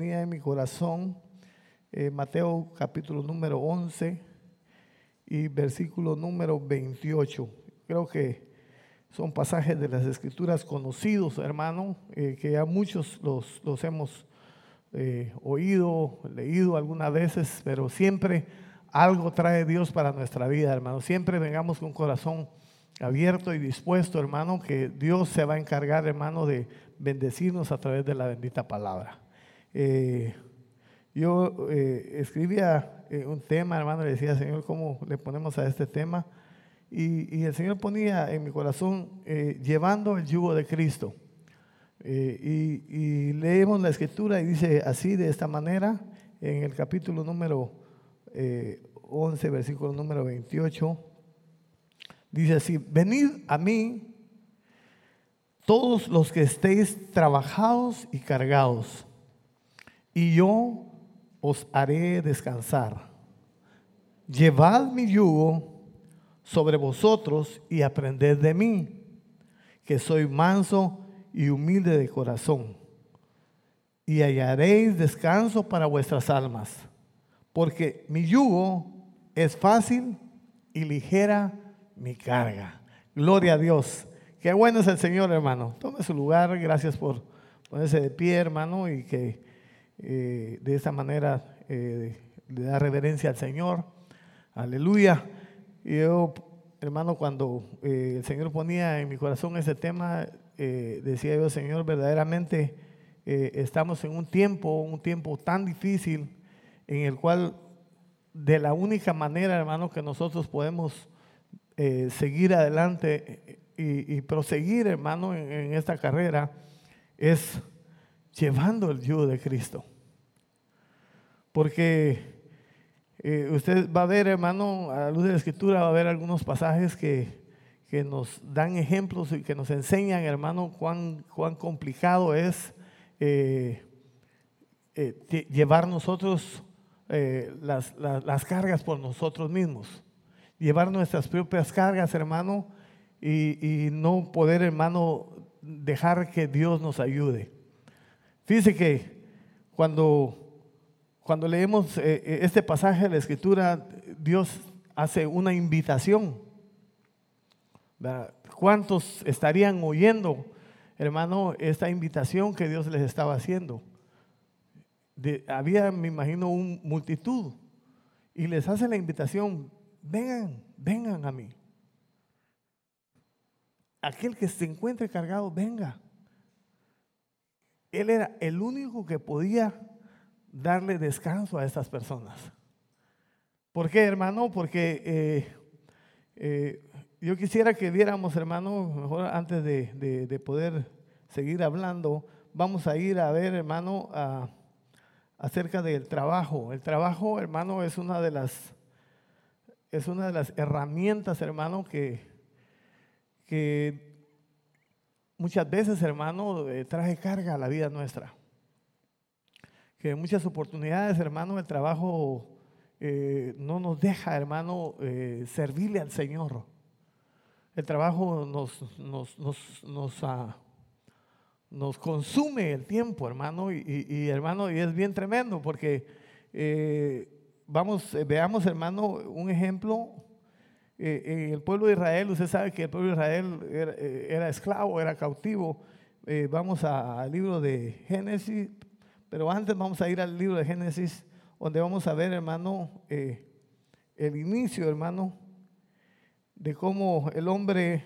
ponía en mi corazón eh, Mateo capítulo número 11 y versículo número 28. Creo que son pasajes de las escrituras conocidos, hermano, eh, que ya muchos los, hemos eh, oído, leído algunas veces, pero siempre algo trae Dios para nuestra vida, hermano. Siempre vengamos con corazón abierto y dispuesto, hermano, que Dios se va a encargar, hermano, de bendecirnos a través de la bendita palabra. Eh, yo escribía un tema, hermano, le decía, Señor, ¿cómo le ponemos a este tema? Y, el Señor ponía en mi corazón eh, llevando el yugo de Cristo. Eh, y, leemos la escritura y dice así, de esta manera, en el capítulo número 11, eh, versículo número 28, dice así, venid a mí todos los que estéis trabajados y cargados, y yo os haré descansar. Llevad mi yugo sobre vosotros y aprended de mí, que soy manso y humilde de corazón, y hallaréis descanso para vuestras almas, porque mi yugo es fácil y ligera mi carga. Gloria a Dios. Qué bueno es el Señor, hermano. Tome su lugar. Gracias por ponerse de pie, hermano, y que eh, de esa manera eh, le da reverencia al Señor. Aleluya. Yo, hermano, cuando eh, el Señor ponía en mi corazón ese tema, decía yo, Señor, verdaderamente estamos en un tiempo, un tiempo tan difícil en el cual de la única manera, hermano, que nosotros podemos seguir adelante y, proseguir, hermano, en, en esta carrera es llevando el yugo de Cristo. Porque eh, usted va a ver, hermano, a la luz de la escritura, va a ver algunos pasajes que, nos dan ejemplos y que nos enseñan, hermano, cuán, cuán complicado es eh, eh, llevar nosotros las, las, cargas por nosotros mismos. Llevar nuestras propias cargas, hermano, y, y no poder, hermano, dejar que Dios nos ayude. Fíjese que cuando cuando leemos eh, eh, este pasaje de la Escritura, Dios hace una invitación. ¿Cuántos estarían oyendo, hermano, esta invitación que Dios les estaba haciendo? había, me imagino, una multitud y les hace la invitación, vengan, vengan a mí. Aquel que se encuentre cargado, venga. Él era el único que podía darle descanso a estas personas. ¿Por qué, hermano? Porque eh, eh, yo quisiera que viéramos, hermano, mejor antes de, poder seguir hablando, vamos a ir a ver, hermano, acerca del trabajo. El trabajo, hermano, es una de las, es una de las herramientas, hermano, que, que muchas veces, hermano, eh, trae carga a la vida nuestra que en muchas oportunidades, hermano, el trabajo eh, no nos deja, hermano, eh, servirle al Señor. El trabajo nos, nos, nos, nos, ah, consume el tiempo, hermano, y, hermano, y es bien tremendo porque eh, vamos, veamos, hermano, un ejemplo. en el pueblo de Israel, usted sabe que el pueblo de Israel era esclavo, era cautivo. vamos al libro de Génesis, pero antes vamos a ir al libro de Génesis, donde vamos a ver, hermano, eh, el inicio, hermano, de cómo el hombre,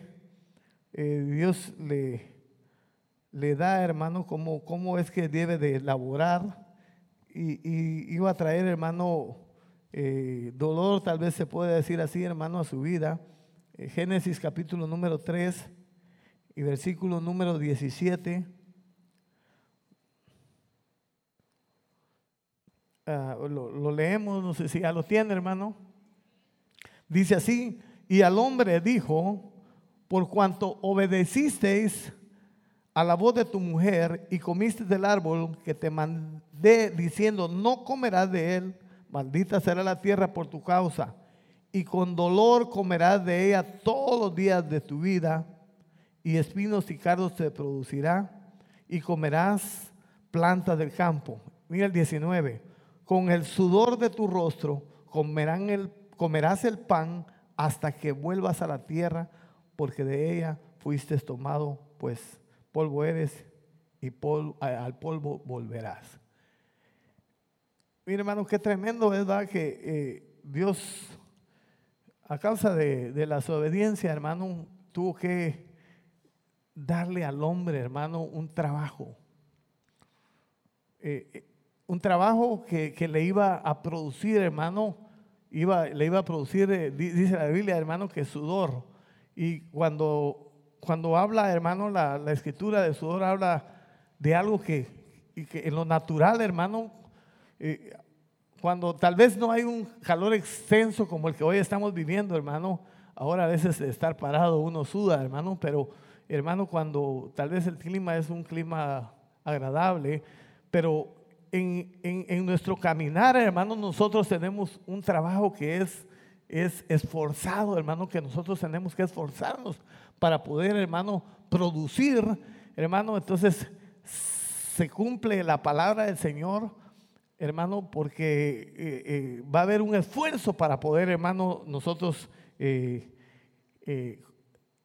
eh, Dios le, le da, hermano, cómo, cómo es que debe de laborar. Y, iba a traer, hermano, eh, dolor, tal vez se puede decir así, hermano, a su vida. Génesis capítulo número 3 y versículo número 17. Ah, lo, leemos, no sé si ya lo tiene, hermano. Dice así, y al hombre dijo, por cuanto obedecisteis a la voz de tu mujer y comiste del árbol que te mandé diciendo, no comerás de él, maldita será la tierra por tu causa, y con dolor comerás de ella todos los días de tu vida, y espinos y cardos te producirá, y comerás plantas del campo. mira el 19, con el sudor de tu rostro comerás el pan hasta que vuelvas a la tierra, porque de ella fuiste tomado, pues polvo eres y al polvo volverás. Mira hermano, qué tremendo es ¿verdad? que eh, Dios, a causa de, de la desobediencia, hermano, tuvo que darle al hombre, hermano, un trabajo. Eh, eh, un trabajo que, le iba a producir, hermano, iba, le iba a producir, eh, dice la Biblia, hermano, que sudor. Y cuando, cuando habla, hermano, la, escritura de sudor habla de algo que, que en lo natural, hermano, cuando tal vez no hay un calor extenso como el que hoy estamos viviendo, hermano, ahora a veces estar parado uno suda, hermano, pero hermano, cuando tal vez el clima es un clima agradable, pero en, nuestro caminar, hermano, nosotros tenemos un trabajo que es, es esforzado, hermano, que nosotros tenemos que esforzarnos para poder, hermano, producir, hermano, entonces se cumple la palabra del Señor, hermano, porque eh, eh, va a haber un esfuerzo para poder, hermano, nosotros eh,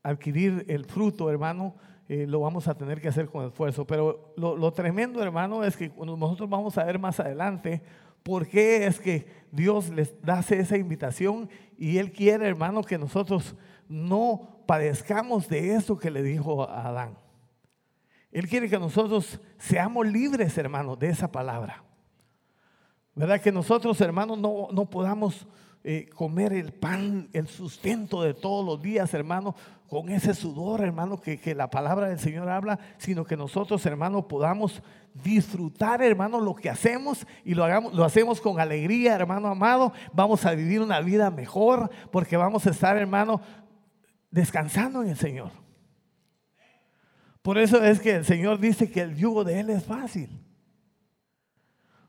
adquirir el fruto, hermano, eh, lo vamos a tener que hacer con esfuerzo. Pero lo, tremendo, hermano, es que nosotros vamos a ver más adelante por qué es que Dios les da esa invitación y Él quiere, hermano, que nosotros no padezcamos de eso que le dijo a Adán. Él quiere que nosotros seamos libres, hermano, de esa palabra. ¿Verdad? Que nosotros, hermanos, no, no podamos eh, comer el pan, el sustento de todos los días, hermano, con ese sudor, hermano, que, la palabra del Señor habla, sino que nosotros, hermano, podamos disfrutar, hermano, lo que hacemos y lo, hagamos, lo hacemos con alegría, hermano amado. Vamos a vivir una vida mejor porque vamos a estar, hermano, descansando en el Señor. Por eso es que el Señor dice que el yugo de Él es fácil.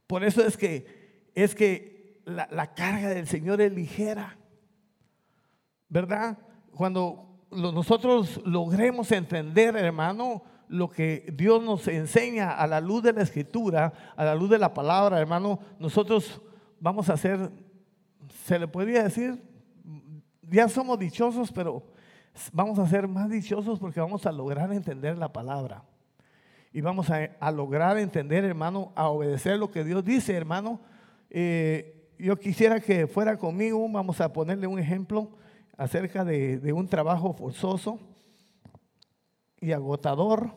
Por eso es que es que la, carga del Señor es ligera. ¿Verdad? Cuando nosotros logremos entender, hermano, lo que Dios nos enseña a la luz de la escritura, a la luz de la palabra, hermano, nosotros vamos a ser, se le podría decir, ya somos dichosos, pero vamos a ser más dichosos porque vamos a lograr entender la palabra. Y vamos a, lograr entender, hermano, a obedecer lo que Dios dice, hermano. Eh, yo quisiera que fuera conmigo, vamos a ponerle un ejemplo acerca de, un trabajo forzoso y agotador.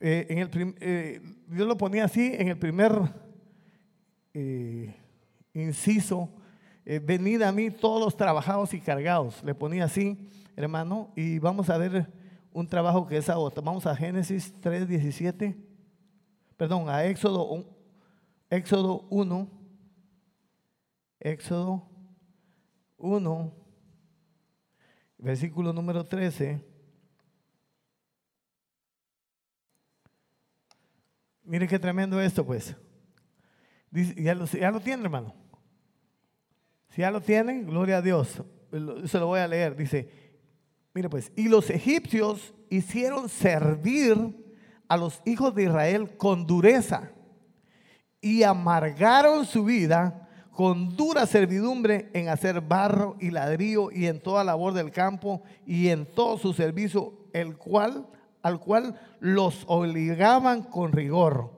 Eh, en el eh, yo lo ponía así en el primer eh, inciso, venid a mí todos los trabajados y cargados, le ponía así, hermano, y vamos a ver un trabajo que es agotador. Vamos a Génesis 3.17, perdón, a Éxodo Éxodo 1, Éxodo 1, versículo número 13. Mire qué tremendo esto, pues. ya, lo, ya lo tienen, hermano. Si ya lo tienen, gloria a Dios. Se lo voy a leer. Dice, mire pues, y los egipcios hicieron servir a los hijos de Israel con dureza y amargaron su vida con dura servidumbre en hacer barro y ladrillo y en toda labor del campo y en todo su servicio, el cual, al cual los obligaban con rigor.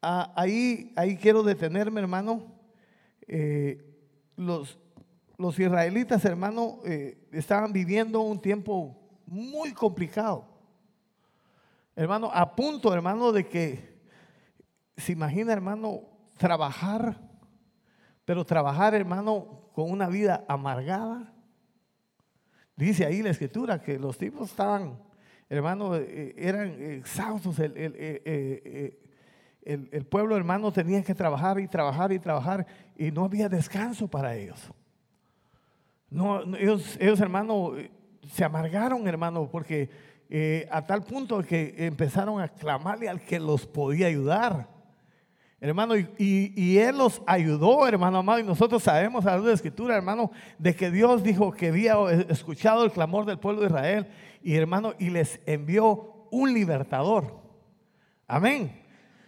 Ah, ahí, ahí quiero detenerme, hermano. Eh, los, los israelitas, hermano, eh, estaban viviendo un tiempo muy complicado. Hermano, a punto, hermano, de que se imagina, hermano, trabajar, pero trabajar, hermano, con una vida amargada. Dice ahí la escritura que los tipos estaban, hermano, eh, eran exhaustos. El, eh, el, pueblo, hermano, tenía que trabajar y trabajar y trabajar y no había descanso para ellos. No, ellos, ellos, hermano, se amargaron, hermano, porque eh, a tal punto que empezaron a clamarle al que los podía ayudar. Hermano, y, Él los ayudó, hermano amado, y nosotros sabemos a la de Escritura, hermano, de que Dios dijo que había escuchado el clamor del pueblo de Israel, y hermano, y les envió un libertador. Amén.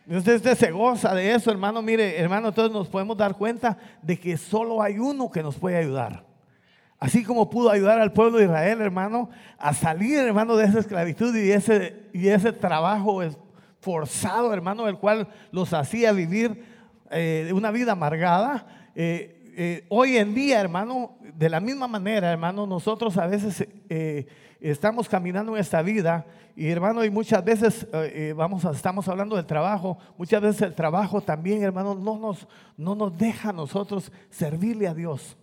Usted se goza de eso, hermano. Mire, hermano, entonces nos podemos dar cuenta de que solo hay uno que nos puede ayudar. Así como pudo ayudar al pueblo de Israel, hermano, a salir, hermano, de esa esclavitud y ese, y ese trabajo forzado, hermano, el cual los hacía vivir eh, una vida amargada. Eh, eh, hoy en día, hermano, de la misma manera, hermano, nosotros a veces estamos caminando en esta vida y, hermano, y muchas veces vamos estamos hablando del trabajo, muchas veces el trabajo también, hermano, no nos, no nos deja a nosotros servirle a Dios.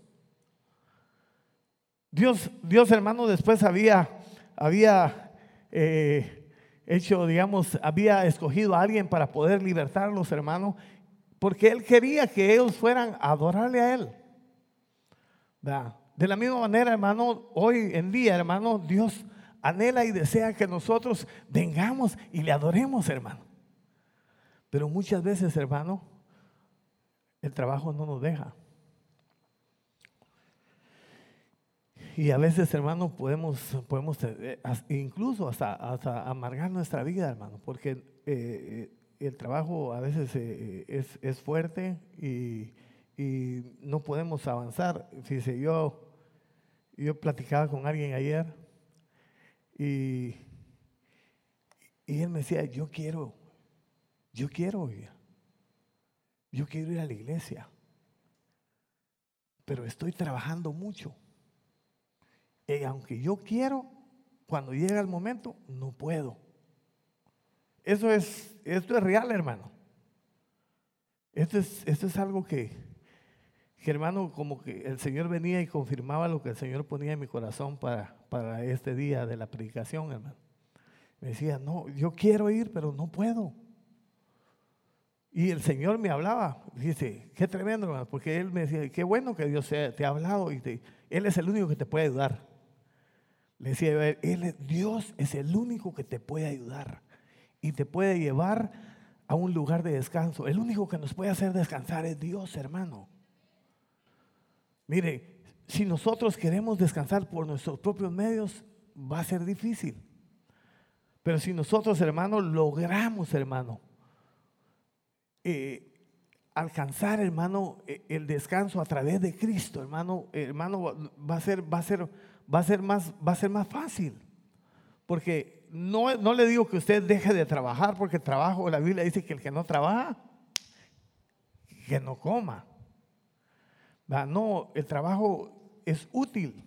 Dios, Dios hermano, después había, había hecho, digamos, había escogido a alguien para poder libertarlos, hermano, porque Él quería que ellos fueran a adorarle a Él. De la misma manera, hermano, hoy en día, hermano, Dios anhela y desea que nosotros vengamos y le adoremos, hermano. Pero muchas veces, hermano, el trabajo no nos deja. Y a veces, hermano, podemos, podemos eh, incluso hasta, hasta amargar nuestra vida, hermano, porque eh, eh, el trabajo a veces es, es, fuerte y, y, no podemos avanzar. Fíjese, yo, yo platicaba con alguien ayer y, y él me decía, yo quiero, yo quiero yo quiero ir a la iglesia, pero estoy trabajando mucho. Y aunque yo quiero, cuando llega el momento, no puedo. Eso es, esto es real, hermano. Esto es, esto es algo que, que, hermano, como que el Señor venía y confirmaba lo que el Señor ponía en mi corazón para, para este día de la predicación, hermano. Me decía, no, yo quiero ir, pero no puedo. Y el Señor me hablaba, dice, qué tremendo, hermano, porque Él me decía, qué bueno que Dios te ha hablado y Él es el único que te puede ayudar. Le decía, él, Dios es el único que te puede ayudar y te puede llevar a un lugar de descanso. El único que nos puede hacer descansar es Dios, hermano. Mire, si nosotros queremos descansar por nuestros propios medios, va a ser difícil. Pero si nosotros, hermano, logramos, hermano, eh, alcanzar, hermano, e, el descanso a través de Cristo, hermano, hermano, va a ser, va a ser va a ser más, va a ser más fácil. Porque no, no le digo que usted deje de trabajar, porque trabajo, la Biblia dice que el que no trabaja, que no coma. No, el trabajo es útil.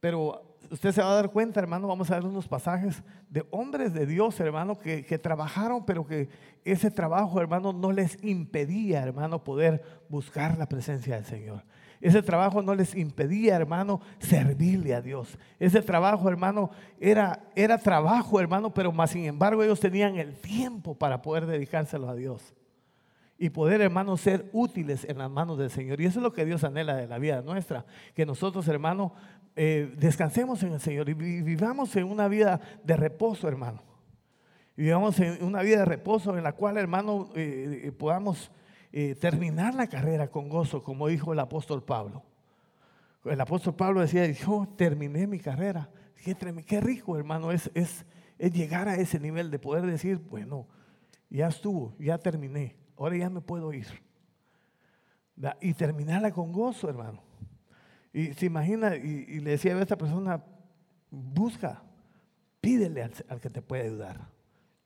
Pero usted se va a dar cuenta, hermano, vamos a ver unos pasajes de hombres de Dios, hermano, que, que, trabajaron, pero que ese trabajo, hermano, no les impedía, hermano, poder buscar la presencia del Señor. Ese trabajo no les impedía, hermano, servirle a Dios. Ese trabajo, hermano, era, era trabajo, hermano, pero más sin embargo ellos tenían el tiempo para poder dedicárselo a Dios. Y poder, hermano, ser útiles en las manos del Señor. Y eso es lo que Dios anhela de la vida nuestra. Que nosotros, hermano, eh, descansemos en el Señor y vivamos en una vida de reposo, hermano. Vivamos en una vida de reposo en la cual, hermano, eh, eh, podamos eh, terminar la carrera con gozo, como dijo el apóstol Pablo. El apóstol Pablo decía, yo terminé mi carrera. Qué, qué rico, hermano, es, es, es llegar a ese nivel de poder decir, bueno, ya estuvo, ya terminé, ahora ya me puedo ir. Y terminarla con gozo, hermano. Y se imagina, y, le decía a esta persona, busca, pídele al, al, que te puede ayudar.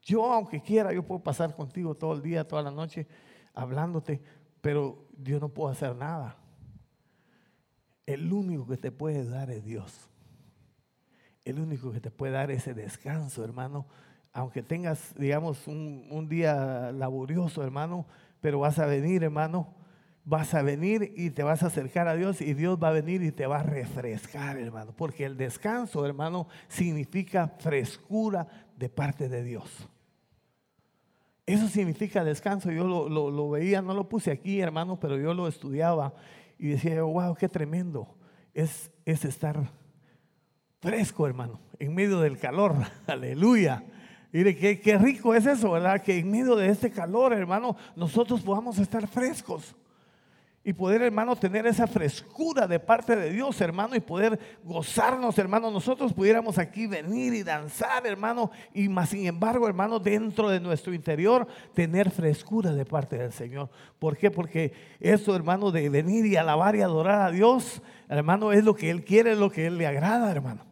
Yo, aunque quiera, yo puedo pasar contigo todo el día, toda la noche, hablándote, pero Dios no puede hacer nada. El único que te puede dar es Dios. El único que te puede dar ese descanso, hermano. Aunque tengas, digamos, un, un día laborioso, hermano, pero vas a venir, hermano, vas a venir y te vas a acercar a Dios y Dios va a venir y te va a refrescar, hermano. Porque el descanso, hermano, significa frescura de parte de Dios. Eso significa descanso. Yo lo, veía, no lo puse aquí, hermano, pero yo lo estudiaba y decía, wow, qué tremendo. Es, es estar fresco, hermano, en medio del calor. Aleluya. Mire, qué, qué rico es eso, ¿verdad? Que en medio de este calor, hermano, nosotros podamos estar frescos. Y poder, hermano, tener esa frescura de parte de Dios, hermano, y poder gozarnos, hermano. Nosotros pudiéramos aquí venir y danzar, hermano, y más sin embargo, hermano, dentro de nuestro interior, tener frescura de parte del Señor. ¿Por qué? Porque eso, hermano, de venir y alabar y adorar a Dios, hermano, es lo que Él quiere, es lo que Él le agrada, hermano.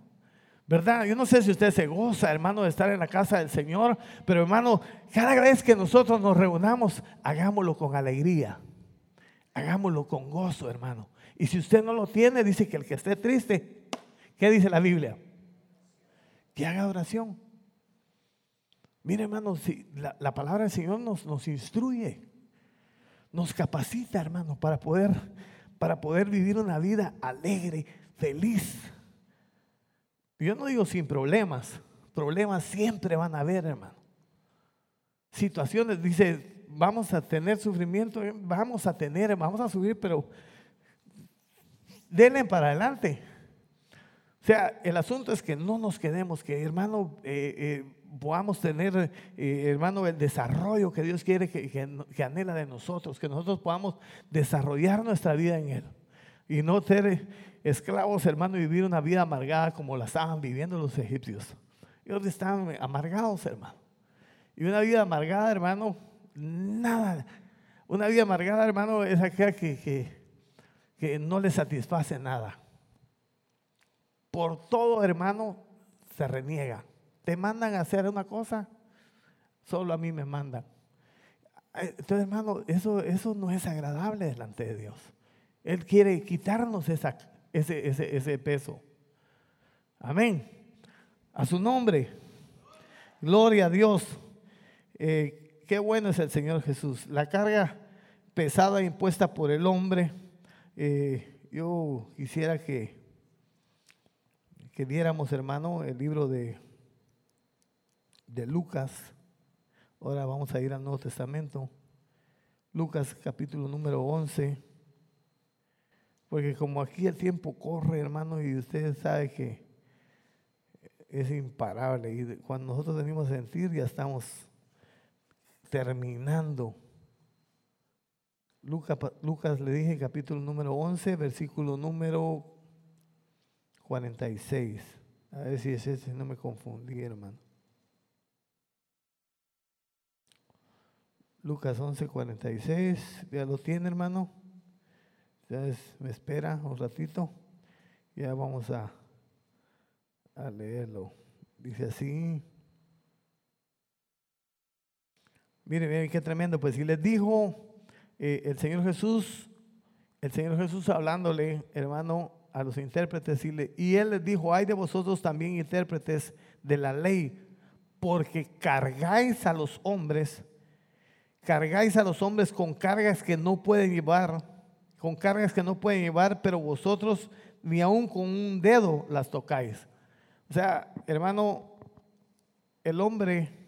¿Verdad? Yo no sé si usted se goza, hermano, de estar en la casa del Señor, pero hermano, cada vez que nosotros nos reunamos, hagámoslo con alegría. Hagámoslo con gozo, hermano. Y si usted no lo tiene, dice que el que esté triste, ¿qué dice la Biblia? Que haga oración. Mire, hermano, la, la, palabra del Señor nos, nos instruye, nos capacita, hermano, para poder, para poder vivir una vida alegre, feliz. Yo no digo sin problemas, problemas siempre van a haber, hermano. Situaciones, dice, vamos a tener sufrimiento, vamos a tener, vamos a subir, pero denle para adelante. O sea, el asunto es que no nos quedemos, que hermano, eh, eh, podamos tener, eh, hermano, el desarrollo que Dios quiere, que, anhela de nosotros, que nosotros podamos desarrollar nuestra vida en Él. Y no ser esclavos, hermano, y vivir una vida amargada como la estaban viviendo los egipcios. Ellos estaban amargados, hermano. Y una vida amargada, hermano, nada. Una vida amargada, hermano, es aquella que, que, no le satisface nada. Por todo, hermano, se reniega. Te mandan a hacer una cosa, solo a mí me mandan. Eh, entonces, hermano, eso, eso no es agradable delante de Dios. Él quiere quitarnos esa, ese, ese, peso. Amén. A su nombre. Gloria a Dios. Eh, Qué bueno es el Señor Jesús. La carga pesada impuesta por el hombre, eh, yo quisiera que, que diéramos, hermano, el libro de, de Lucas. Ahora vamos a ir al Nuevo Testamento. Lucas capítulo número 11. Porque como aquí el tiempo corre, hermano, y ustedes saben que es imparable. Y cuando nosotros venimos a sentir, ya estamos terminando. Lucas, Lucas le dije capítulo número 11, versículo número 46. A ver si es ese, no me confundí, hermano. Lucas 11, 46. Ya lo tiene, hermano. Ya me espera un ratito. Ya vamos a, a leerlo. Dice así. Miren, miren qué tremendo. Pues si les dijo eh, el Señor Jesús, el Señor Jesús hablándole, hermano, a los intérpretes, y, y Él les dijo, hay de vosotros también intérpretes de la ley, porque cargáis a los hombres, cargáis a los hombres con cargas que no pueden llevar, con cargas que no pueden llevar, pero vosotros ni aún con un dedo las tocáis. O sea, hermano, el hombre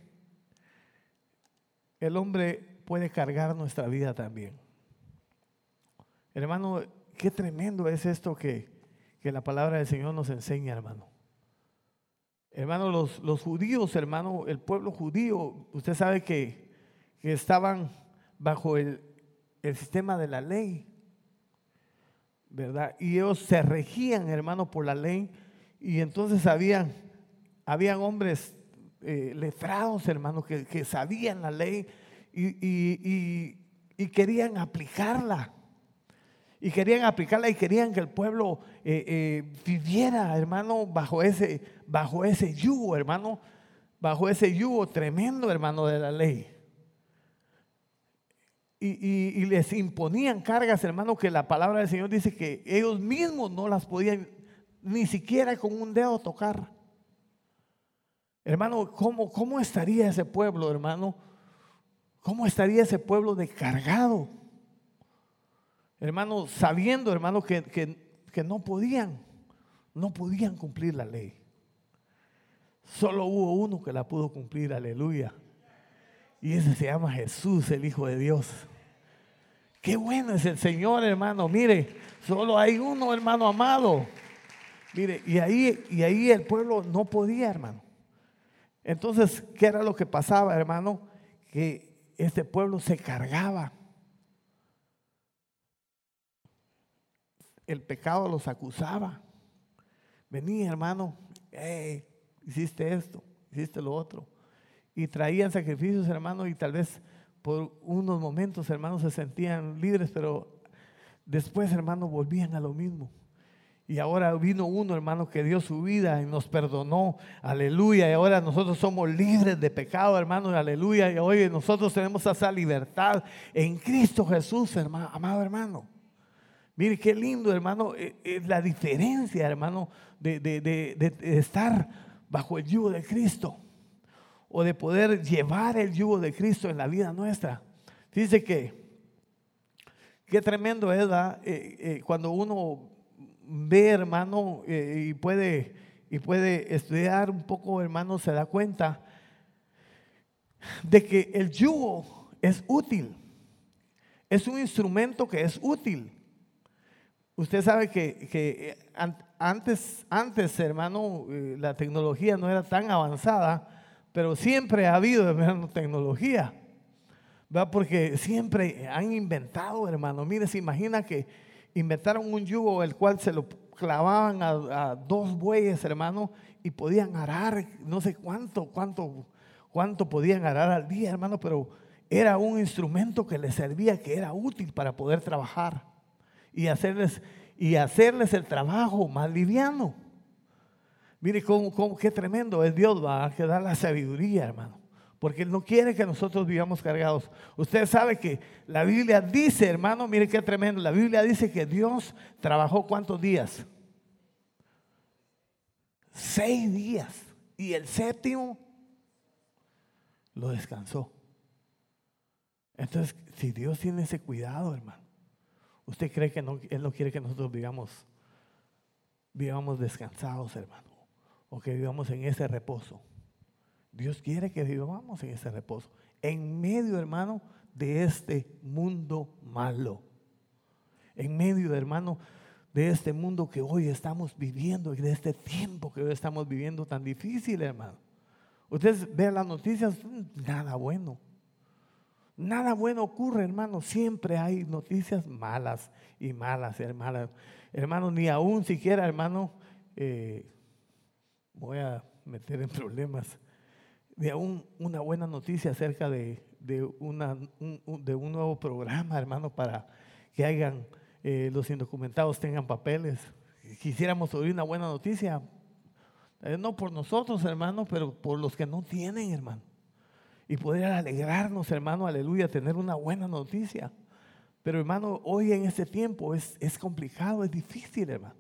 el hombre puede cargar nuestra vida también. Hermano, qué tremendo es esto que, la palabra del Señor nos enseña, hermano. Hermano, los, los, judíos, hermano, el pueblo judío, usted sabe que, estaban bajo el, el, sistema de la ley, ¿verdad? Y ellos se regían, hermano, por la ley. Y entonces habían, habían hombres eh, letrados, hermanos, que, sabían la ley y, querían aplicarla. Y querían aplicarla y querían que el pueblo eh, eh, viviera, hermano, bajo ese, bajo ese yugo, hermano, bajo ese yugo tremendo, hermano, de la ley. Y, y, les imponían cargas, hermano, que la palabra del Señor dice que ellos mismos no las podían ni siquiera con un dedo tocar. Hermano, ¿cómo, cómo estaría ese pueblo, hermano? ¿Cómo estaría ese pueblo descargado? Hermano, sabiendo, hermano, que, que no podían, no podían cumplir la ley. Solo hubo uno que la pudo cumplir, aleluya. Y ese se llama Jesús, el Hijo de Dios. Qué bueno es el Señor, hermano. Mire, solo hay uno, hermano amado. Mire, y ahí, y ahí el pueblo no podía, hermano. Entonces, ¿qué era lo que pasaba, hermano? Que este pueblo se cargaba. el pecado los acusaba. Venía, hermano, hiciste esto, hiciste lo otro. Y traían sacrificios, hermano, y tal vez por unos momentos, hermano, se sentían libres, pero después, hermano, volvían a lo mismo. Y ahora vino uno, hermano, que dio su vida y nos perdonó. Aleluya. Y ahora nosotros somos libres de pecado, hermano. Aleluya. Y hoy nosotros tenemos esa libertad en Cristo Jesús, hermano, amado hermano. Mire qué lindo, hermano. Es eh, eh, la diferencia, hermano, de, de estar bajo el yugo de Cristo o de poder llevar el yugo de Cristo en la vida nuestra. Dice que, qué tremendo es eh, cuando uno ve, hermano, eh, y, puede, y puede estudiar un poco, hermano, se da cuenta de que el yugo es útil. Es un instrumento que es útil. Usted sabe que, que eh, antes, antes, hermano, eh, la tecnología no era tan avanzada, pero siempre ha habido, hermano, tecnología. ¿verdad? Porque siempre han inventado, hermano. Mire, se imagina que inventaron un yugo el cual se lo clavaban a, dos bueyes, hermano, y podían arar, no sé cuánto, cuánto, cuánto podían arar al día, hermano, pero era un instrumento que les servía, que era útil para poder trabajar y hacerles, y hacerles el trabajo más liviano. Mire cómo, qué tremendo es Dios, va a quedar la sabiduría, hermano porque Él no quiere que nosotros vivamos cargados. Usted sabe que la Biblia dice, hermano, mire qué tremendo, la Biblia dice que Dios trabajó cuántos días? Seis días. Y el séptimo lo descansó. Entonces, si Dios tiene ese cuidado, hermano, ¿usted cree que Él no quiere que nosotros vivamos, vivamos descansados, hermano? O que vivamos en ese reposo. Dios quiere que vivamos en ese reposo. En medio, hermano, de este mundo malo. En medio, hermano, de este mundo que hoy estamos viviendo y de este tiempo que hoy estamos viviendo tan difícil, hermano. Ustedes ven las noticias, nada bueno. Nada bueno ocurre, hermano. Siempre hay noticias malas y malas, hermanas. Hermano, ni aún siquiera, hermano, eh, voy a meter en problemas de un, una buena noticia acerca de, de, una, un, de un nuevo programa, hermano, para que hagan eh, los indocumentados tengan papeles. Quisiéramos oír una buena noticia, eh, no por nosotros, hermano, pero por los que no tienen, hermano. Y poder alegrarnos, hermano, aleluya, tener una buena noticia. Pero, hermano, hoy en este tiempo es, es complicado, es difícil, hermano.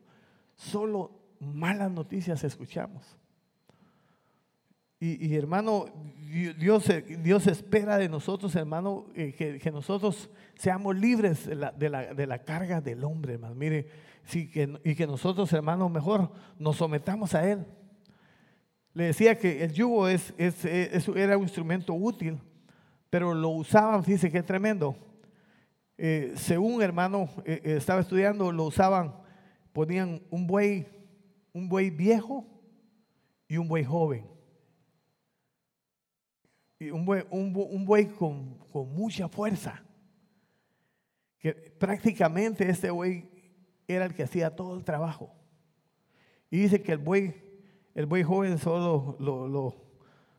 Solo malas noticias escuchamos. Y, hermano, Dios, Dios espera de nosotros, hermano, eh, que, nosotros seamos libres de la, de, la, carga del hombre, hermano. Mire, sí, que, y que nosotros, hermano, mejor nos sometamos a Él. Le decía que el yugo es, es, era un instrumento útil, pero lo usaban, fíjese qué tremendo. Eh, según hermano eh, estaba estudiando, lo usaban, ponían un buey, un buey viejo y un buey joven un buey, un, buey con, mucha fuerza. Que prácticamente este buey era el que hacía todo el trabajo. Y dice que el buey, el buey joven solo lo,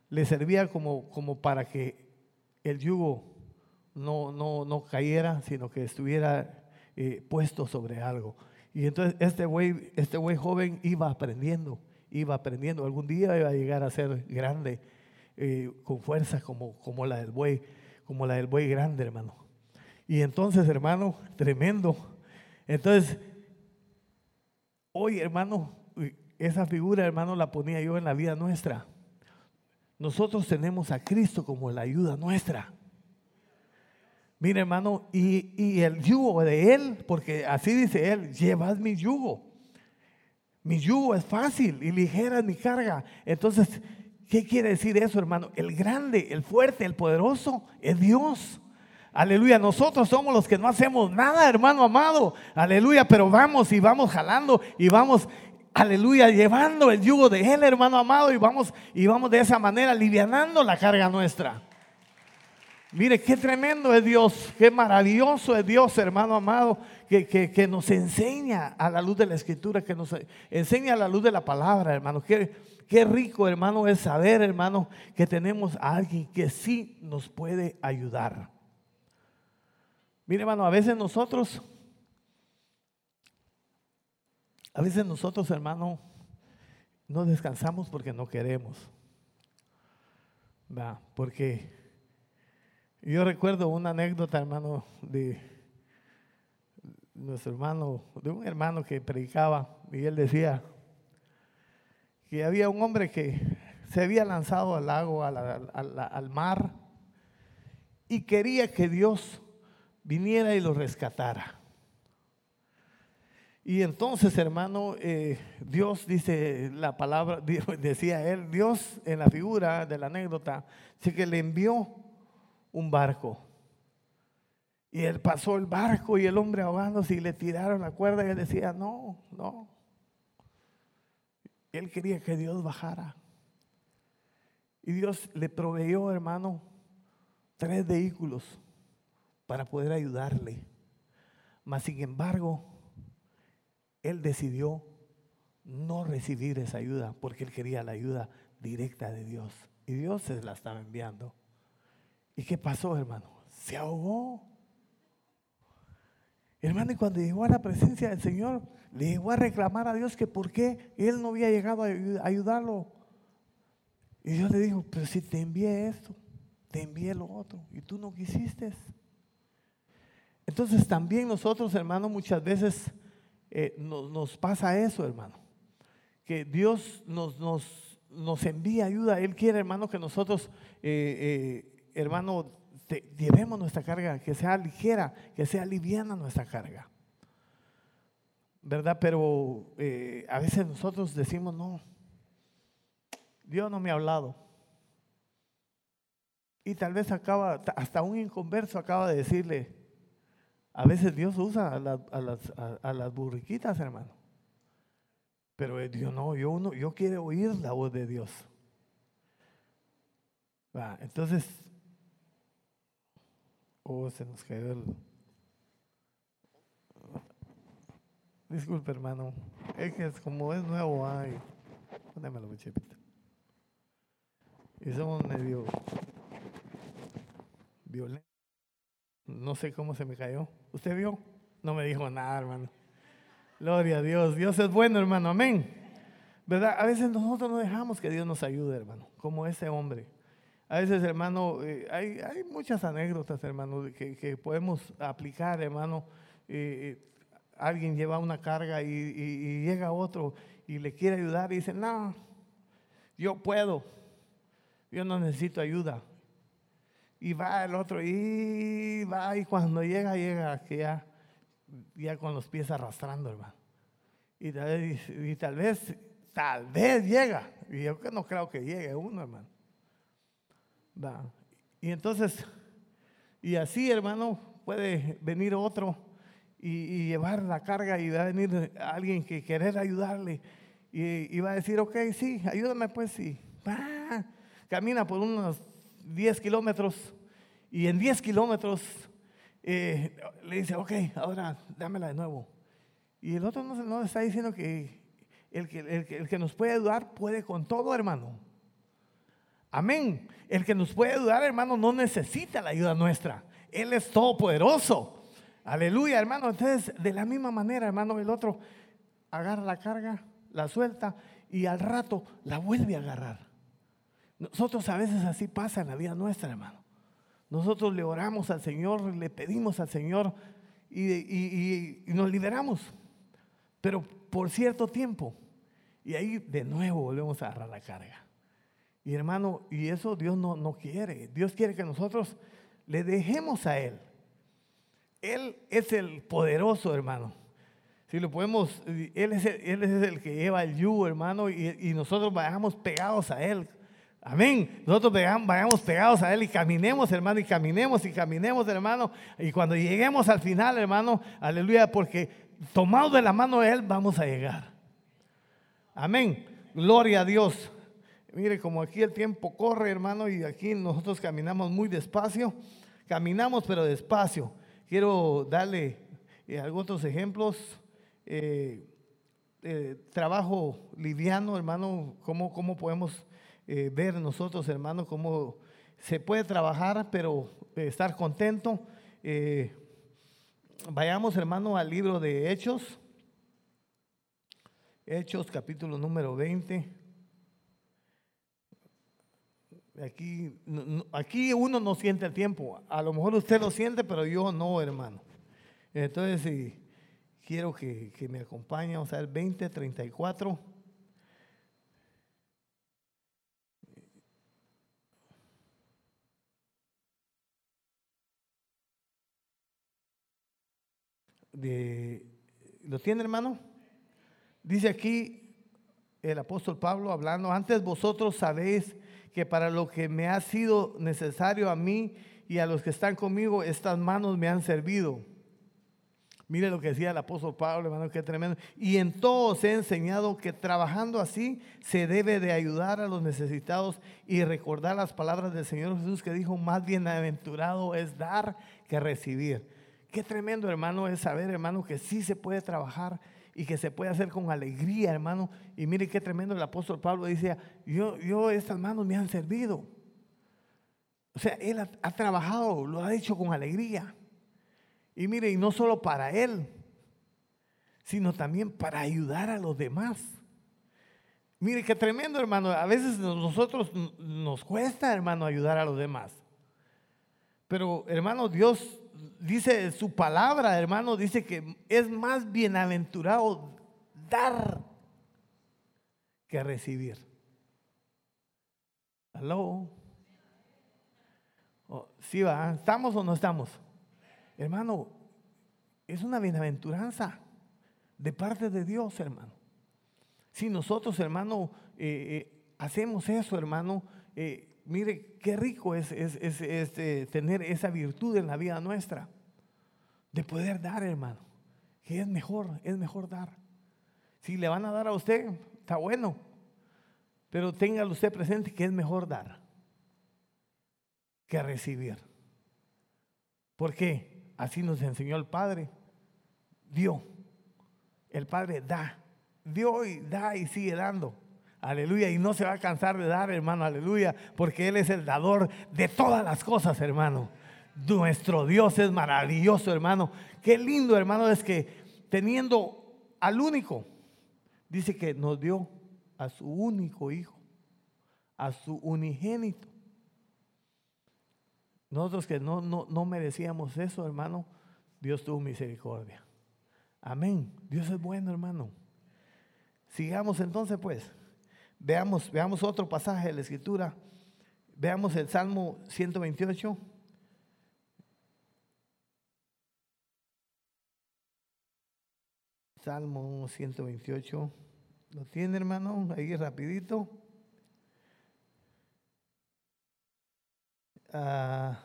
le servía como, como para que el yugo no, no, no cayera, sino que estuviera eh, puesto sobre algo. Y entonces este buey, este buey joven iba aprendiendo, iba aprendiendo. Algún día iba a llegar a ser grande eh, con fuerza como, como la del buey, como la del buey grande, hermano. Y entonces, hermano, tremendo. Entonces, hoy, hermano, esa figura, hermano, la ponía yo en la vida nuestra. Nosotros tenemos a Cristo como la ayuda nuestra. Mire, hermano, y, y, el yugo de Él, porque así dice Él, llevad mi yugo. Mi yugo es fácil y ligera es mi carga. Entonces, ¿Qué quiere decir eso, hermano? El grande, el fuerte, el poderoso es Dios. Aleluya, nosotros somos los que no hacemos nada, hermano amado. Aleluya, pero vamos y vamos jalando y vamos, aleluya, llevando el yugo de Él, hermano amado, y vamos y vamos de esa manera alivianando la carga nuestra. Mire, qué tremendo es Dios, qué maravilloso es Dios, hermano amado, que, que, nos enseña a la luz de la escritura, que nos enseña a la luz de la palabra, hermano. Qué, qué rico, hermano, es saber, hermano, que tenemos a alguien que sí nos puede ayudar. Mire, hermano, a veces nosotros, a veces nosotros, hermano, no descansamos porque no queremos. ¿va? Porque yo recuerdo una anécdota, hermano, de nuestro hermano, de un hermano que predicaba, y él decía que había un hombre que se había lanzado al lago, al, mar, y quería que Dios viniera y lo rescatara. Y entonces, hermano, eh, Dios dice la palabra, decía él, Dios en la figura de la anécdota, dice que le envió un barco. Y él pasó el barco y el hombre ahogándose y le tiraron la cuerda y él decía, no, no. Él quería que Dios bajara. Y Dios le proveyó, hermano, tres vehículos para poder ayudarle. Mas, sin embargo, él decidió no recibir esa ayuda porque él quería la ayuda directa de Dios. Y Dios se la estaba enviando. ¿Y qué pasó, hermano? Se ahogó. Hermano, y cuando llegó a la presencia del Señor, le llegó a reclamar a Dios que por qué él no había llegado a ayudarlo. Y Dios le dijo, pero si te envié esto, te envié lo otro, y tú no quisiste. Entonces también nosotros, hermano, muchas veces eh, nos, pasa eso, hermano. Que Dios nos, nos, nos, envía ayuda. Él quiere, hermano, que nosotros eh, eh, hermano, llevemos nuestra carga, que sea ligera, que sea liviana nuestra carga. ¿Verdad? Pero eh, a veces nosotros decimos, no, Dios no me ha hablado. Y tal vez acaba, hasta un inconverso acaba de decirle, a veces Dios usa a, las, a, las, burriquitas, hermano. Pero Dios no, yo, no, yo quiero oír la voz de Dios. entonces, Oh, se nos cayó el. Disculpe, hermano. Es que es como es nuevo, ay. Pónemelo, chepita. Y somos medio violentos. No sé cómo se me cayó. ¿Usted vio? No me dijo nada, hermano. Gloria a Dios. Dios es bueno, hermano. Amén. ¿Verdad? A veces nosotros no dejamos que Dios nos ayude, hermano. Como ese hombre. A veces, hermano, eh, hay, muchas anécdotas, hermano, que, que podemos aplicar, hermano. Eh, eh, alguien lleva una carga y, llega otro y le quiere ayudar y dice, no, yo puedo, yo no necesito ayuda. Y va el otro y va y cuando llega, llega que ya, ya con los pies arrastrando, hermano. Y tal, vez, y tal vez, tal vez llega. Y yo no creo que llegue uno, hermano. Y entonces, y así, hermano, puede venir otro y, llevar la carga y va a venir alguien que querer ayudarle y, va a decir, ok, sí, ayúdame pues, sí. camina por unos 10 kilómetros y en 10 kilómetros eh, le dice, ok, ahora dámela de nuevo. Y el otro no, no está diciendo que el que, el que nos puede ayudar puede con todo, hermano. Amén. El que nos puede ayudar, hermano, no necesita la ayuda nuestra. Él es todopoderoso. Aleluya, hermano. Entonces, de la misma manera, hermano, el otro agarra la carga, la suelta y al rato la vuelve a agarrar. Nosotros a veces así pasa en la vida nuestra, hermano. Nosotros le oramos al Señor, le pedimos al Señor y, y nos liberamos. Pero por cierto tiempo. Y ahí de nuevo volvemos a agarrar la carga. Y hermano, y eso Dios no, no quiere. Dios quiere que nosotros le dejemos a Él. Él es el poderoso, hermano. Si lo podemos, Él es el, él es el que lleva el yugo, hermano, y, nosotros vayamos pegados a Él. Amén. Nosotros vayamos pegados a Él y caminemos, hermano, y caminemos y caminemos, hermano. Y cuando lleguemos al final, hermano, aleluya, porque tomados de la mano de Él vamos a llegar. Amén. Gloria a Dios. Mire, como aquí el tiempo corre, hermano, y aquí nosotros caminamos muy despacio. caminamos pero despacio. Quiero darle eh, algunos ejemplos. Eh, eh, trabajo liviano, hermano, cómo, cómo podemos ver nosotros, hermano, cómo se puede trabajar, pero estar contento. vayamos, hermano, al libro de Hechos. Hechos, capítulo número 20. Aquí, aquí uno no siente el tiempo. A lo mejor usted lo siente, pero yo no, hermano. Entonces, si quiero que, que me acompañe, vamos a ver, 20, 34. De, ¿Lo tiene, hermano? Dice aquí el apóstol Pablo hablando, antes vosotros sabéis que para lo que me ha sido necesario a mí y a los que están conmigo, estas manos me han servido. Mire lo que decía el apóstol Pablo, hermano, qué tremendo. Y en todo os he enseñado que trabajando así se debe de ayudar a los necesitados y recordar las palabras del Señor Jesús que dijo, más bienaventurado es dar que recibir. Qué tremendo, hermano, es saber, hermano, que sí se puede trabajar y que se puede hacer con alegría, hermano. Y mire qué tremendo el apóstol Pablo dice, yo, yo estas manos me han servido. O sea, él ha, trabajado, lo ha hecho con alegría. Y mire, y no solo para él, sino también para ayudar a los demás. Mire qué tremendo, hermano. A veces nosotros nos cuesta, hermano, ayudar a los demás. Pero, hermano, Dios dice su palabra, hermano, dice que es más bienaventurado dar que recibir. ¿Aló? Oh, ¿Sí va? ¿Estamos o no estamos? Hermano, es una bienaventuranza de parte de Dios, hermano. Si nosotros, hermano, eh, eh, hacemos eso, hermano, eh, mire qué rico es, eh, tener esa virtud en la vida nuestra, de poder dar, hermano. Que es mejor, es mejor dar. Si le van a dar a usted, está bueno, pero téngalo usted presente que es mejor dar que recibir. ¿Por qué? Así nos enseñó el Padre. Dio. El Padre da. Dio y da y sigue dando. Aleluya. Y no se va a cansar de dar, hermano. Aleluya. Porque Él es el dador de todas las cosas, hermano. Nuestro Dios es maravilloso, hermano. Qué lindo, hermano, es que teniendo al único, dice que nos dio a su único hijo, a su unigénito. Nosotros que no, no, no merecíamos eso, hermano, Dios tuvo misericordia. Amén. Dios es bueno, hermano. Sigamos entonces, pues. Veamos, veamos otro pasaje de la Escritura. Veamos el Salmo 128. Salmo 128. ¿Lo tiene, hermano? Ahí rapidito. Ah,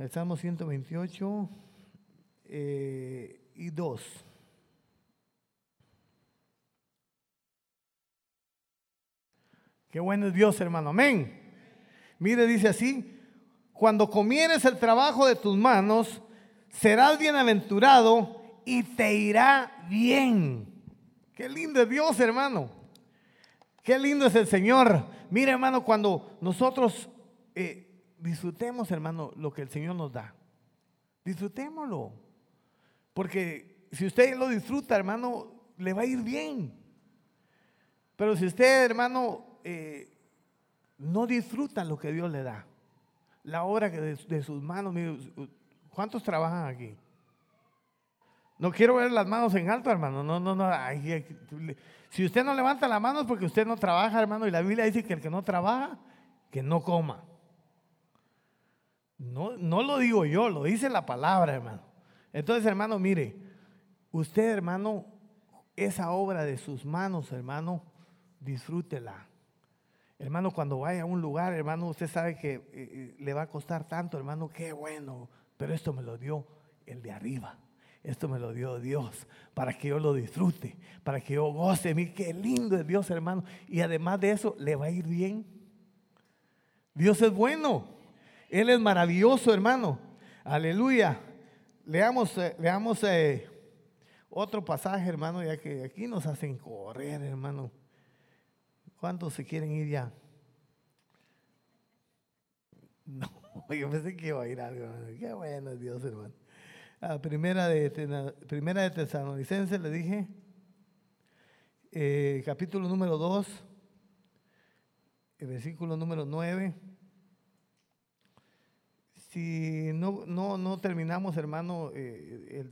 el Salmo 128 eh, y 2. Qué bueno es Dios, hermano. Amén. Mire, dice así, cuando comieres el trabajo de tus manos, serás bienaventurado y te irá bien. Qué lindo es Dios, hermano. Qué lindo es el Señor. Mire, hermano, cuando nosotros eh, disfrutemos, hermano, lo que el Señor nos da. Disfrutémoslo. Porque si usted lo disfruta, hermano, le va a ir bien. Pero si usted, hermano, eh, no disfrutan lo que Dios le da. La obra de, sus manos. ¿Cuántos trabajan aquí? No quiero ver las manos en alto, hermano. No, no, no. si usted no levanta las manos porque usted no trabaja, hermano, y la Biblia dice que el que no trabaja, que no coma. No, no lo digo yo, lo dice la palabra, hermano. Entonces, hermano, mire, usted, hermano, esa obra de sus manos, hermano, disfrútela. Hermano, cuando vaya a un lugar, hermano, usted sabe que eh, eh, le va a costar tanto, hermano, qué bueno. Pero esto me lo dio el de arriba. Esto me lo dio Dios para que yo lo disfrute, para que yo goce. Mire qué lindo es Dios, hermano. Y además de eso, le va a ir bien. Dios es bueno. Él es maravilloso, hermano. Aleluya. Leamos, eh, leamos otro pasaje, hermano, ya que aquí nos hacen correr, hermano. ¿Cuántos se quieren ir ya? No, yo pensé que iba a ir algo. Qué bueno Dios, hermano. Ah, primera, de, primera de Tesalonicenses le dije, eh, capítulo número 2, el versículo número 9. Si no, no, no terminamos, hermano, eh,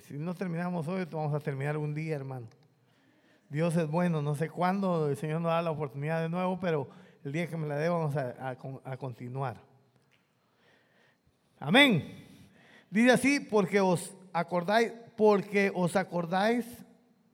si no terminamos hoy, vamos a terminar un día, hermano. Dios es bueno, no sé cuándo el Señor nos da la oportunidad de nuevo, pero el día que me la dé vamos a, continuar. Amén. Dice así, porque os acordáis, porque os acordáis,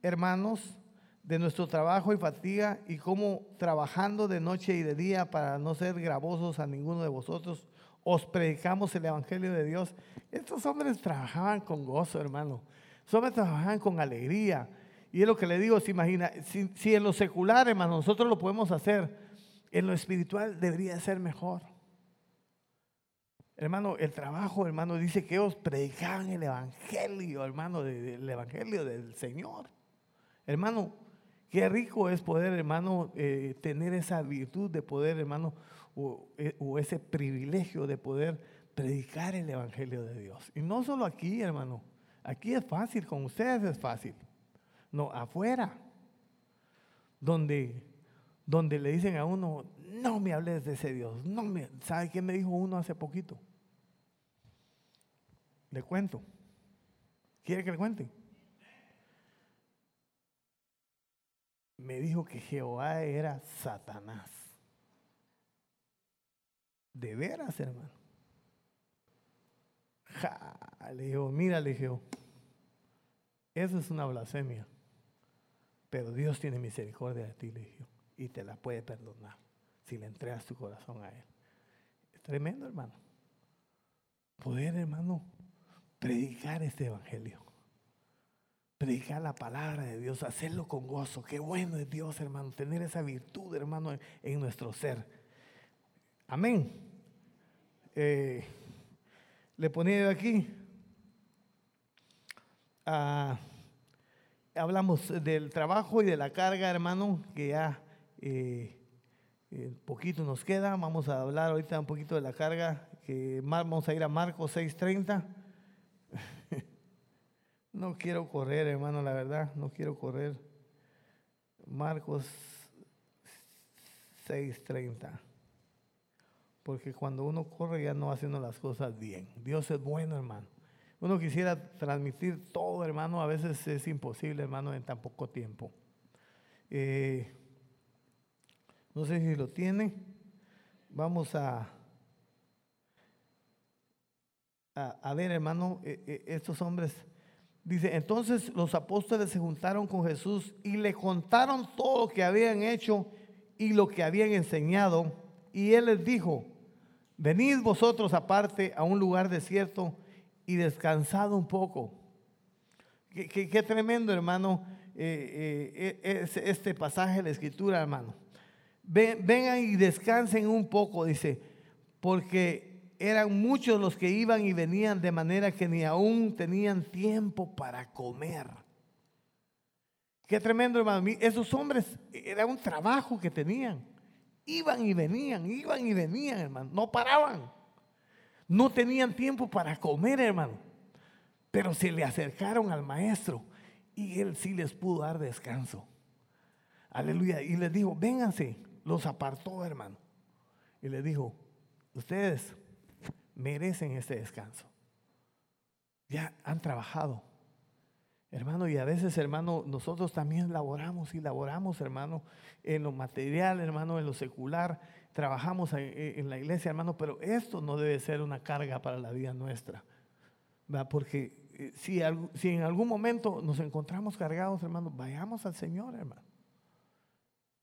hermanos, de nuestro trabajo y fatiga y cómo trabajando de noche y de día para no ser gravosos a ninguno de vosotros, os predicamos el Evangelio de Dios. Estos hombres trabajaban con gozo, hermano. Estos hombres trabajaban con alegría. Y es lo que le digo, se imagina, si, en lo secular, hermano, nosotros lo podemos hacer, en lo espiritual debería ser mejor. Hermano, el trabajo, hermano, dice que ellos predicaban el Evangelio, hermano, del Evangelio del Señor. Hermano, qué rico es poder, hermano, eh, tener esa virtud de poder, hermano, eh, o, ese privilegio de poder predicar el Evangelio de Dios. Y no solo aquí, hermano. Aquí es fácil, con ustedes es fácil. No, afuera. Donde, donde le dicen a uno, no me hables de ese Dios. No me, ¿Sabe qué me dijo uno hace poquito? Le cuento. ¿Quiere que le cuente? Me dijo que Jehová era Satanás. De veras, hermano. le dijo, mira, le dijo, eso es una blasfemia. Pero Dios tiene misericordia de ti, le dijo, y te la puede perdonar si le entregas tu corazón a Él. Es tremendo, hermano. Poder, hermano, predicar este evangelio. Predicar la palabra de Dios, hacerlo con gozo. Qué bueno es Dios, hermano, tener esa virtud, hermano, en nuestro ser. Amén. Eh, le ponía aquí. Ah, hablamos del trabajo y de la carga, hermano, que ya eh, eh, poquito nos queda. Vamos a hablar ahorita un poquito de la carga. Que vamos a ir a Marcos 6:30. no quiero correr, hermano, la verdad, no quiero correr. Marcos 6:30 porque cuando uno corre ya no haciendo las cosas bien. Dios es bueno, hermano. Uno quisiera transmitir todo, hermano, a veces es imposible, hermano, en tan poco tiempo. Eh, no sé si lo tiene. Vamos a, a, ver, hermano, eh, eh, estos hombres. Dice, entonces los apóstoles se juntaron con Jesús y le contaron todo lo que habían hecho y lo que habían enseñado. Y él les dijo, Venid vosotros aparte a un lugar desierto y descansad un poco. Qué, tremendo, hermano, eh, eh, eh, es este pasaje de la escritura, hermano. vengan y descansen un poco, dice, porque eran muchos los que iban y venían de manera que ni aún tenían tiempo para comer. Qué tremendo, hermano. Esos hombres, era un trabajo que tenían. Iban y venían, iban y venían, hermano. No paraban. No tenían tiempo para comer, hermano. Pero se le acercaron al maestro y él sí les pudo dar descanso. Aleluya. Y les dijo, vénganse. Los apartó, hermano. Y les dijo, ustedes merecen este descanso. Ya han trabajado. Hermano, y a veces, hermano, nosotros también laboramos y laboramos, hermano, en lo material, hermano, en lo secular, trabajamos en la iglesia, hermano, pero esto no debe ser una carga para la vida nuestra. Porque eh, si, si en algún momento nos encontramos cargados, hermano, vayamos al Señor, hermano.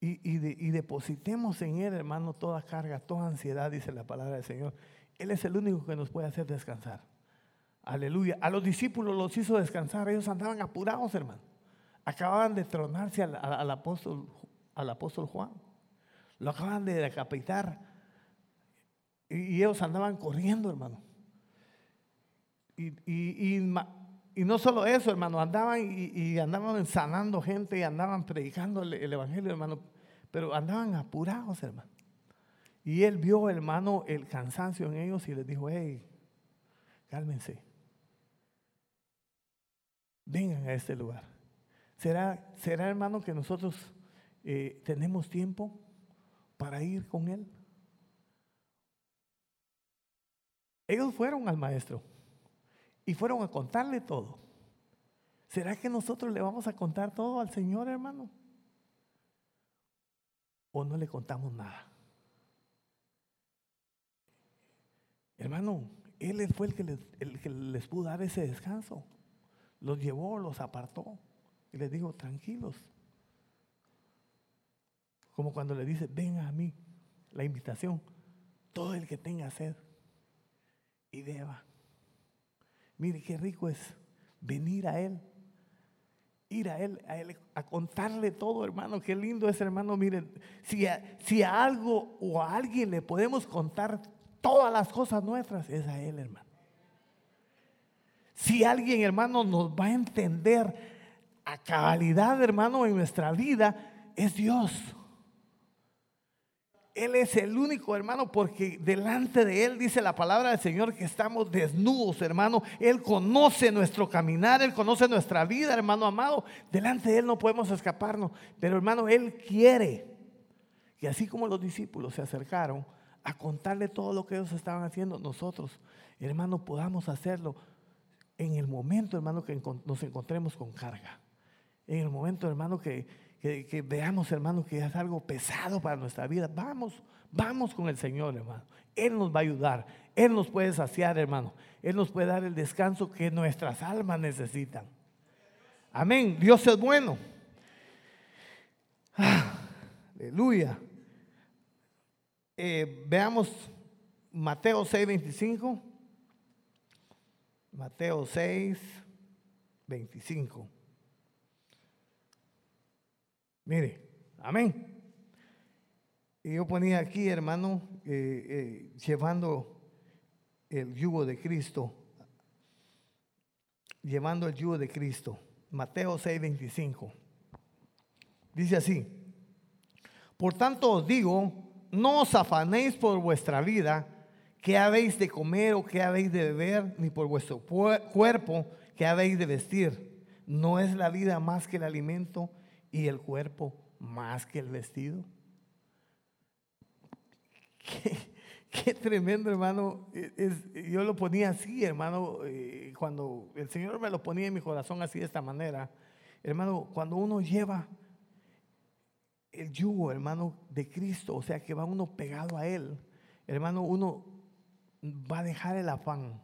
Y, y depositemos en Él, hermano, toda carga, toda ansiedad, dice la palabra del Señor. Él es el único que nos puede hacer descansar. Aleluya. A los discípulos los hizo descansar. Ellos andaban apurados, hermano. Acababan de tronarse al, apóstol, al apóstol Juan. Lo acaban de decapitar. y, ellos andaban corriendo, hermano. Y, no solo eso, hermano, andaban y, andaban sanando gente y andaban predicando el, el evangelio, hermano, pero andaban apurados, hermano. Y él vio, hermano, el cansancio en ellos y les dijo, hey, cálmense. Vengan a este lugar. ¿Será, será hermano, que nosotros eh, tenemos tiempo para ir con él? Ellos fueron al maestro y fueron a contarle todo. ¿Será que nosotros le vamos a contar todo al Señor, hermano? ¿O no le contamos nada? Hermano, Él fue el que, les, pudo dar ese descanso. Los llevó, los apartó y les dijo, tranquilos. Como cuando le dice, venga a mí, la invitación, todo el que tenga sed y beba. Mire qué rico es venir a Él, ir a Él, a, él, a contarle todo, hermano. Qué lindo es, hermano. Miren, si si a algo o a alguien le podemos contar todas las cosas nuestras, es a Él, hermano. Si alguien, hermano, nos va a entender a cabalidad, hermano, en nuestra vida, es Dios. Él es el único, hermano, porque delante de Él dice la palabra del Señor que estamos desnudos, hermano. Él conoce nuestro caminar, Él conoce nuestra vida, hermano amado. Delante de Él no podemos escaparnos. Pero, hermano, Él quiere que así como los discípulos se acercaron, a contarle todo lo que ellos estaban haciendo, nosotros, hermano, podamos hacerlo en el momento, hermano, que nos encontremos con carga. En el momento, hermano, que, que, veamos, hermano, que es algo pesado para nuestra vida. Vamos, vamos con el Señor, hermano. Él nos va a ayudar. Él nos puede saciar, hermano. Él nos puede dar el descanso que nuestras almas necesitan. Amén. Dios es bueno. Ah, aleluya. Eh, veamos Mateo 6, 25. Mateo 6, 25. Mire, amén. Y yo ponía aquí, hermano, eh, eh, llevando el yugo de Cristo, llevando el yugo de Cristo. Mateo 6, 25. Dice así, por tanto os digo, no os afanéis por vuestra vida, qué habéis de comer o qué habéis de beber, ni por vuestro cuerpo, qué habéis de vestir. ¿No es la vida más que el alimento y el cuerpo más que el vestido? Qué, tremendo, hermano. yo lo ponía así, hermano, eh, cuando el Señor me lo ponía en mi corazón así de esta manera. Hermano, cuando uno lleva el yugo, hermano, de Cristo, o sea que va uno pegado a Él, hermano, uno va a dejar el afán.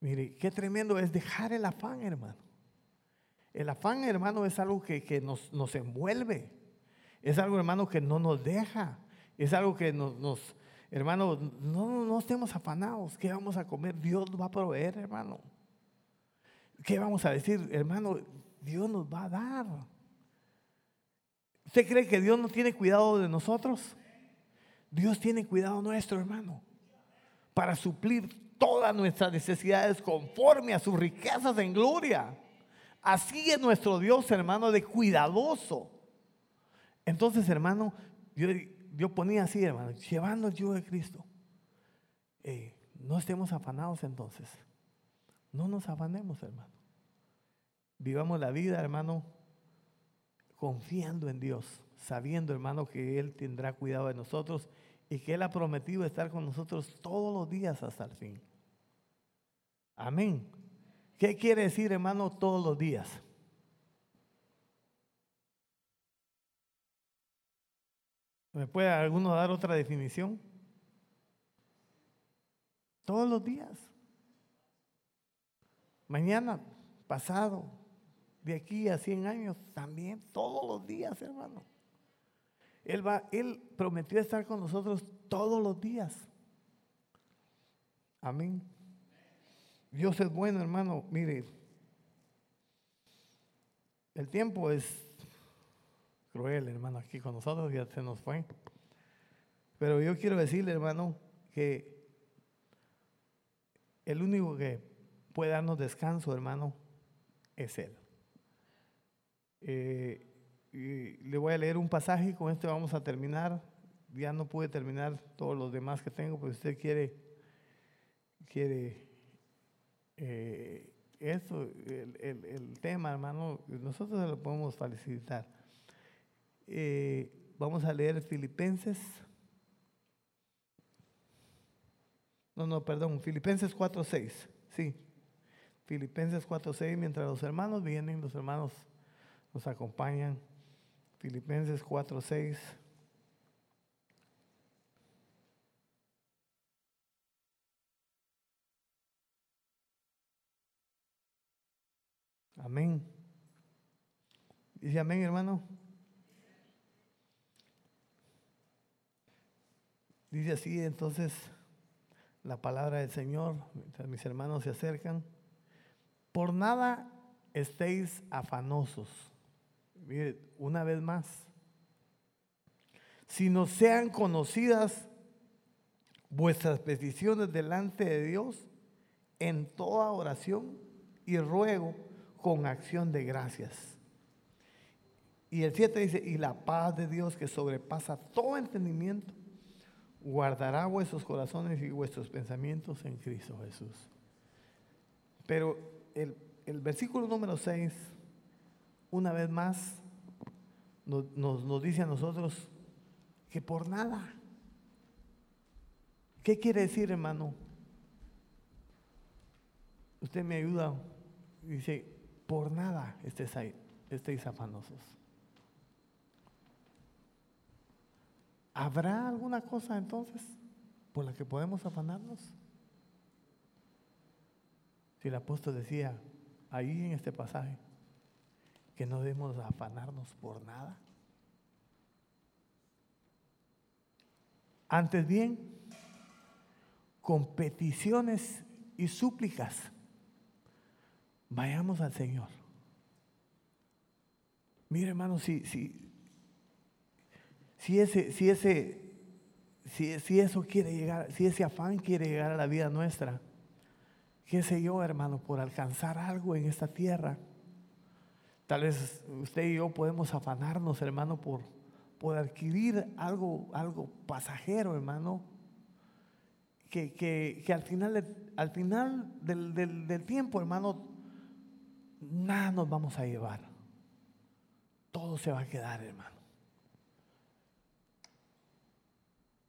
Mire, qué tremendo es dejar el afán, hermano. El afán, hermano, es algo que, nos, nos, envuelve. Es algo, hermano, que no nos deja. Es algo que nos, nos hermano, no, no estemos afanados. ¿Qué vamos a comer? Dios va a proveer, hermano. ¿Qué vamos a decir? Hermano, Dios nos va a dar. ¿Usted cree que Dios no tiene cuidado de nosotros? Dios tiene cuidado nuestro, hermano, para suplir todas nuestras necesidades conforme a sus riquezas en gloria. Así es nuestro Dios, hermano, de cuidadoso. Entonces, hermano, yo, ponía así, hermano, llevando el yugo de Cristo. Eh, no estemos afanados entonces. No nos afanemos, hermano. Vivamos la vida, hermano, confiando en Dios, sabiendo, hermano, que Él tendrá cuidado de nosotros y que Él ha prometido estar con nosotros todos los días hasta el fin. Amén. ¿Qué quiere decir, hermano, todos los días? ¿Me puede alguno dar otra definición? Todos los días. Mañana, pasado, de aquí a 100 años, también todos los días, hermano. Él, va, él prometió estar con nosotros todos los días. Amén. Dios es bueno, hermano. Mire, el tiempo es cruel, hermano, aquí con nosotros ya se nos fue. Pero yo quiero decirle, hermano, que el único que puede darnos descanso, hermano, es Él. Eh, y le voy a leer un pasaje y con este vamos a terminar. Ya no pude terminar todos los demás que tengo, pero si usted quiere, quiere eh, eso, el, tema, hermano, nosotros lo podemos facilitar. Eh, vamos a leer Filipenses. No, no, perdón, Filipenses 4.6. Sí, Filipenses 4.6, mientras los hermanos vienen, los hermanos nos acompañan. Filipenses 4.6. Amén. Dice amén, hermano. Dice así entonces la palabra del Señor, mientras mis hermanos se acercan. Por nada estéis afanosos. Mire, una vez más. Si no sean conocidas vuestras peticiones delante de Dios en toda oración y ruego con acción de gracias. Y el 7 dice, y la paz de Dios que sobrepasa todo entendimiento, guardará vuestros corazones y vuestros pensamientos en Cristo Jesús. Pero el, el versículo número 6, una vez más, nos, nos, nos dice a nosotros que por nada. ¿Qué quiere decir, hermano? Usted me ayuda. Dice, por nada estéis, ahí, estéis afanosos. ¿Habrá alguna cosa entonces por la que podemos afanarnos? Si el apóstol decía ahí en este pasaje que no debemos afanarnos por nada. Antes bien, con peticiones y súplicas Vayamos al Señor. Mire, hermano, si, si, si ese, si ese, si, si eso quiere llegar, si ese afán quiere llegar a la vida nuestra, qué sé yo, hermano, por alcanzar algo en esta tierra. Tal vez usted y yo podemos afanarnos, hermano, por, por adquirir algo, algo pasajero, hermano. Que, que, que al final, al final del, del, del tiempo, hermano, nada nos vamos a llevar. Todo se va a quedar, hermano.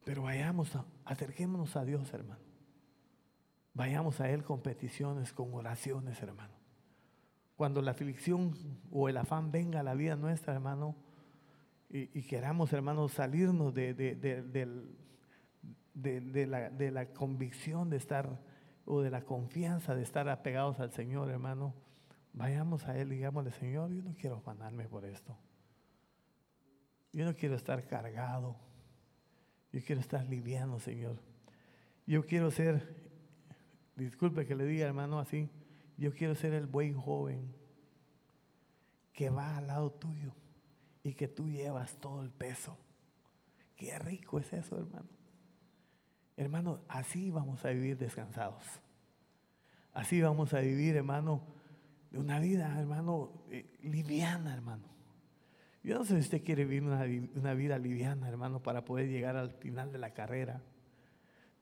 Pero vayamos, acerquémonos a Dios, hermano. Vayamos a Él con peticiones, con oraciones, hermano. Cuando la aflicción o el afán venga a la vida nuestra, hermano, y, queramos, hermano, salirnos de, de, la, de la convicción de estar, o de la confianza de estar apegados al Señor, hermano, Vayamos a Él y digámosle, Señor, yo no quiero afanarme por esto. Yo no quiero estar cargado. Yo quiero estar liviano, Señor. Yo quiero ser, disculpe que le diga hermano así, yo quiero ser el buen joven que va al lado tuyo y que tú llevas todo el peso. Qué rico es eso, hermano. Hermano, así vamos a vivir descansados. Así vamos a vivir, hermano, de una vida, hermano, eh, liviana, hermano. Yo no sé si usted quiere vivir una, una, vida liviana, hermano, para poder llegar al final de la carrera.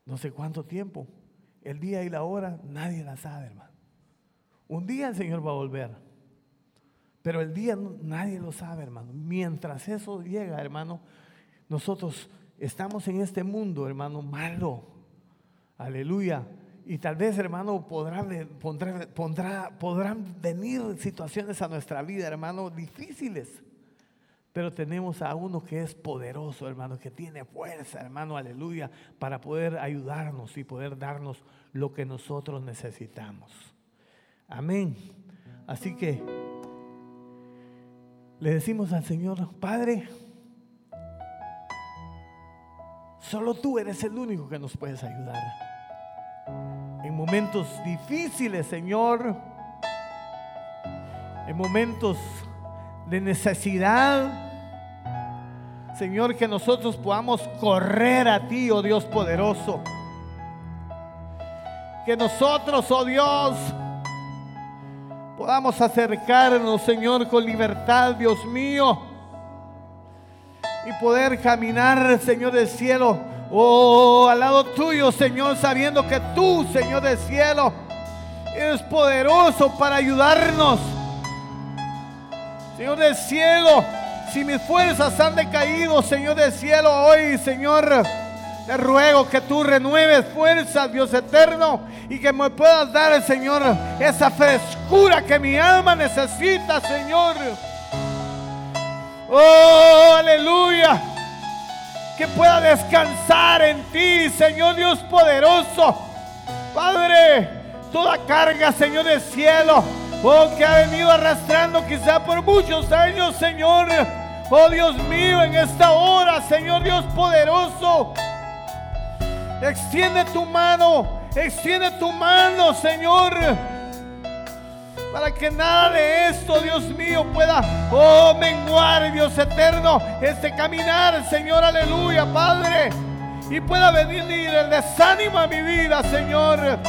No sé cuánto tiempo. El día y la hora nadie la sabe, hermano. Un día el Señor va a volver. Pero el día nadie lo sabe, hermano. Mientras eso llega, hermano, nosotros estamos en este mundo, hermano, malo. Aleluya. Y tal vez, hermano, podrán venir situaciones a nuestra vida, hermano, difíciles. Pero tenemos a uno que es poderoso, hermano, que tiene fuerza, hermano, aleluya, para poder ayudarnos y poder darnos lo que nosotros necesitamos. Amén. Así que le decimos al Señor, Padre, solo tú eres el único que nos puedes ayudar momentos difíciles, Señor, en momentos de necesidad. Señor, que nosotros podamos correr a ti, oh Dios poderoso. Que nosotros, oh Dios, podamos acercarnos, Señor, con libertad, Dios mío. Y poder caminar, Señor del cielo, oh, al lado tuyo, Señor, sabiendo que tú, Señor del cielo, eres poderoso para ayudarnos. Señor del cielo, si mis fuerzas han decaído, Señor del cielo, hoy, Señor, te ruego que tú renueves fuerzas, Dios eterno, y que me puedas dar, Señor, esa frescura que mi alma necesita, Señor. Oh, aleluya. Que pueda descansar en ti, Señor Dios poderoso. Padre, toda carga, Señor del cielo, oh, que ha venido arrastrando quizá por muchos años, Señor. Oh Dios mío, en esta hora, Señor Dios poderoso, extiende tu mano, extiende tu mano, Señor. Para que nada de esto, Dios mío, pueda, oh, menguar, Dios eterno, este caminar, Señor, aleluya, Padre. Y pueda venir el desánimo a mi vida, Señor.